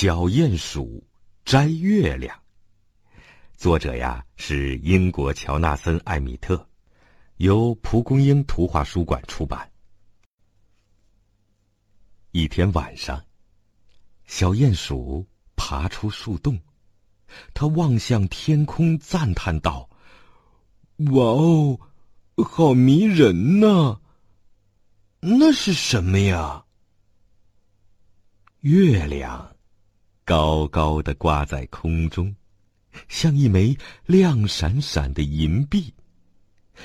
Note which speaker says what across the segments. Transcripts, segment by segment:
Speaker 1: 小鼹鼠摘月亮。作者呀是英国乔纳森·艾米特，由蒲公英图画书馆出版。一天晚上，小鼹鼠爬出树洞，它望向天空，赞叹道：“哇哦，好迷人呐！那是什么呀？”月亮高高的挂在空中，像一枚亮闪闪的银币。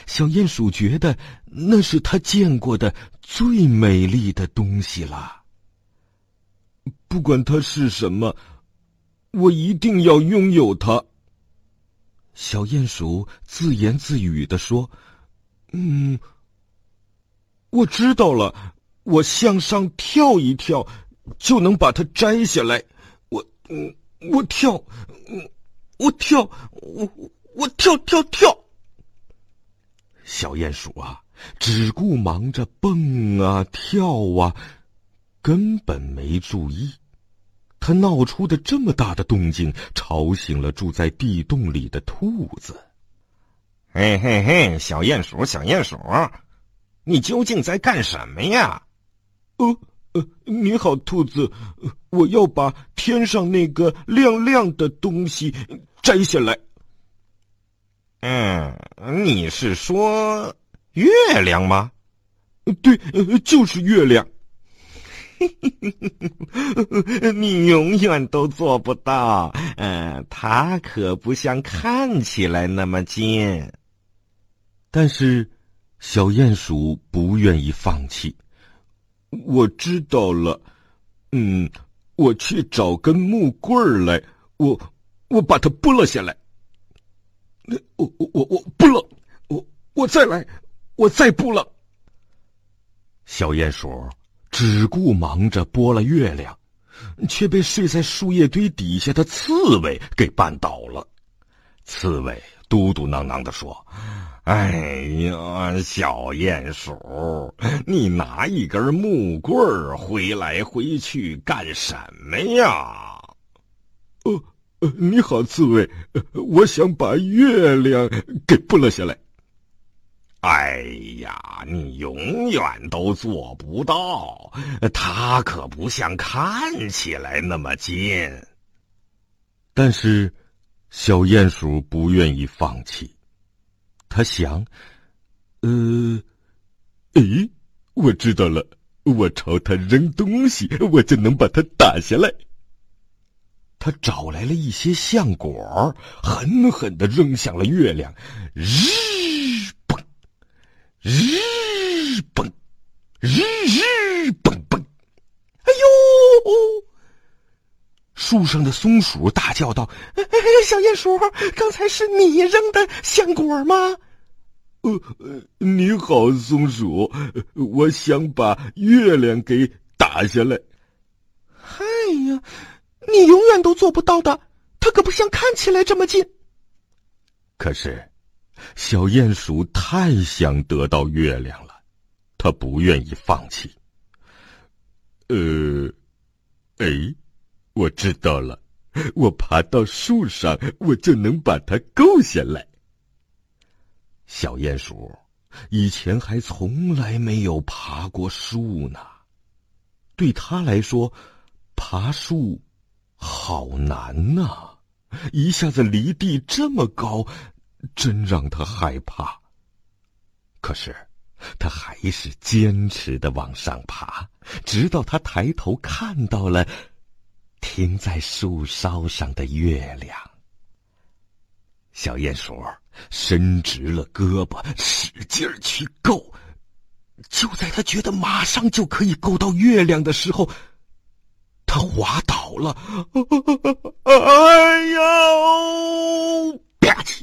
Speaker 1: 小鼹鼠觉得那是他见过的最美丽的东西了。不管它是什么，我一定要拥有它。小鼹鼠自言自语的说：“嗯，我知道了，我向上跳一跳。”就能把它摘下来，我，我跳，嗯，我跳，我我跳跳跳。小鼹鼠啊，只顾忙着蹦啊跳啊，根本没注意，它闹出的这么大的动静，吵醒了住在地洞里的兔子。
Speaker 2: 嘿嘿嘿，小鼹鼠，小鼹鼠，你究竟在干什么呀？
Speaker 1: 哦。呃，你好，兔子，我要把天上那个亮亮的东西摘下来。
Speaker 2: 嗯，你是说月亮吗？
Speaker 1: 对，就是月亮。
Speaker 2: 你永远都做不到。嗯，它可不像看起来那么近。
Speaker 1: 但是，小鼹鼠不愿意放弃。我知道了，嗯，我去找根木棍儿来，我我把它拨了下来。那我我我我拨了，我我再来，我再拨了。小鼹鼠只顾忙着拨了月亮，却被睡在树叶堆底下的刺猬给绊倒了。刺猬嘟嘟囔囔的说。
Speaker 2: 哎呀，小鼹鼠，你拿一根木棍挥来挥去干什么呀？
Speaker 1: 呃，你好，刺猬，我想把月亮给拨了下来。
Speaker 2: 哎呀，你永远都做不到，它可不像看起来那么近。
Speaker 1: 但是，小鼹鼠不愿意放弃。他想，呃，诶，我知道了，我朝他扔东西，我就能把它打下来。他找来了一些橡果，狠狠的扔向了月亮，日嘣，日嘣，日日嘣嘣，哎呦！树上的松鼠大叫道：“哎哎小鼹鼠，刚才是你扔的橡果吗？”“呃，你好，松鼠，我想把月亮给打下来。”“哎呀，你永远都做不到的，它可不像看起来这么近。”可是，小鼹鼠太想得到月亮了，它不愿意放弃。呃，哎。我知道了，我爬到树上，我就能把它够下来。小鼹鼠以前还从来没有爬过树呢，对他来说，爬树好难呐！一下子离地这么高，真让他害怕。可是，他还是坚持的往上爬，直到他抬头看到了。停在树梢上的月亮。小鼹鼠伸直了胳膊，使劲儿去够。就在他觉得马上就可以够到月亮的时候，他滑倒了。哎呀！吧唧！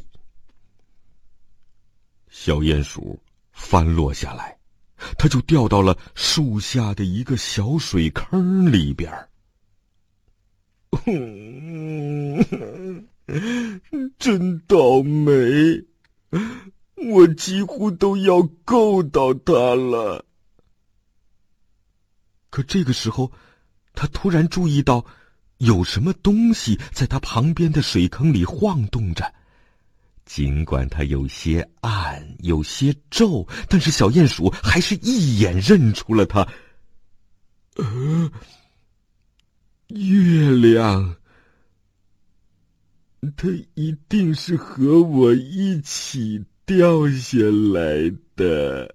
Speaker 1: 小鼹鼠翻落下来，他就掉到了树下的一个小水坑里边儿。真倒霉！几乎都要够到他了。可这个时候，他突然注意到，有什么东西在他旁边的水坑里晃动着。尽管它有些暗，有些皱，但是小鼹鼠还是一眼认出了它。呃，月亮，它一定是和我一起掉下来的。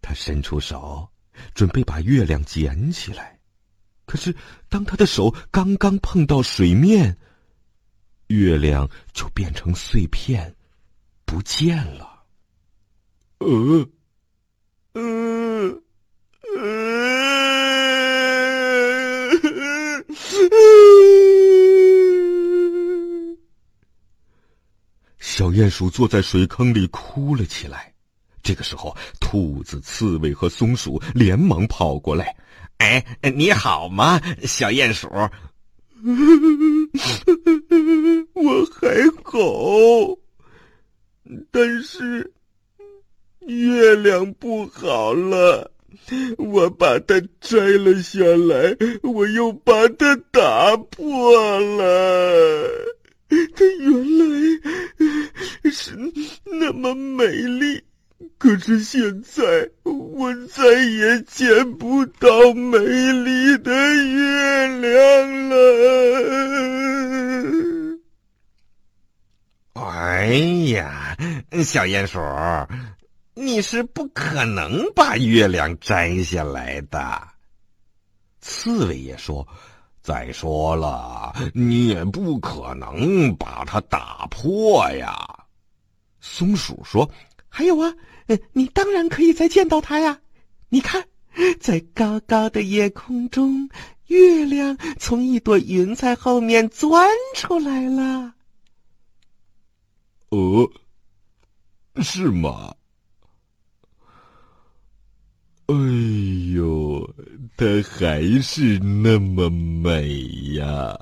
Speaker 1: 他伸出手，准备把月亮捡起来，可是当他的手刚刚碰到水面，月亮就变成碎片，不见了。呃，呃，小鼹鼠坐在水坑里哭了起来。这个时候，兔子、刺猬和松鼠连忙跑过来。
Speaker 2: “哎，你好吗，小鼹鼠？”“
Speaker 1: 我还好，但是月亮不好了，我把它摘了下来，我又把它打破了。它原来是那么美丽。”可是现在，我再也见不到美丽的月亮了。
Speaker 2: 哎呀，小鼹鼠，你是不可能把月亮摘下来的。刺猬也说：“再说了，你也不可能把它打破呀。”
Speaker 1: 松鼠说：“还有啊。”你当然可以再见到它呀！你看，在高高的夜空中，月亮从一朵云彩后面钻出来了。呃，是吗？哎呦，她还是那么美呀！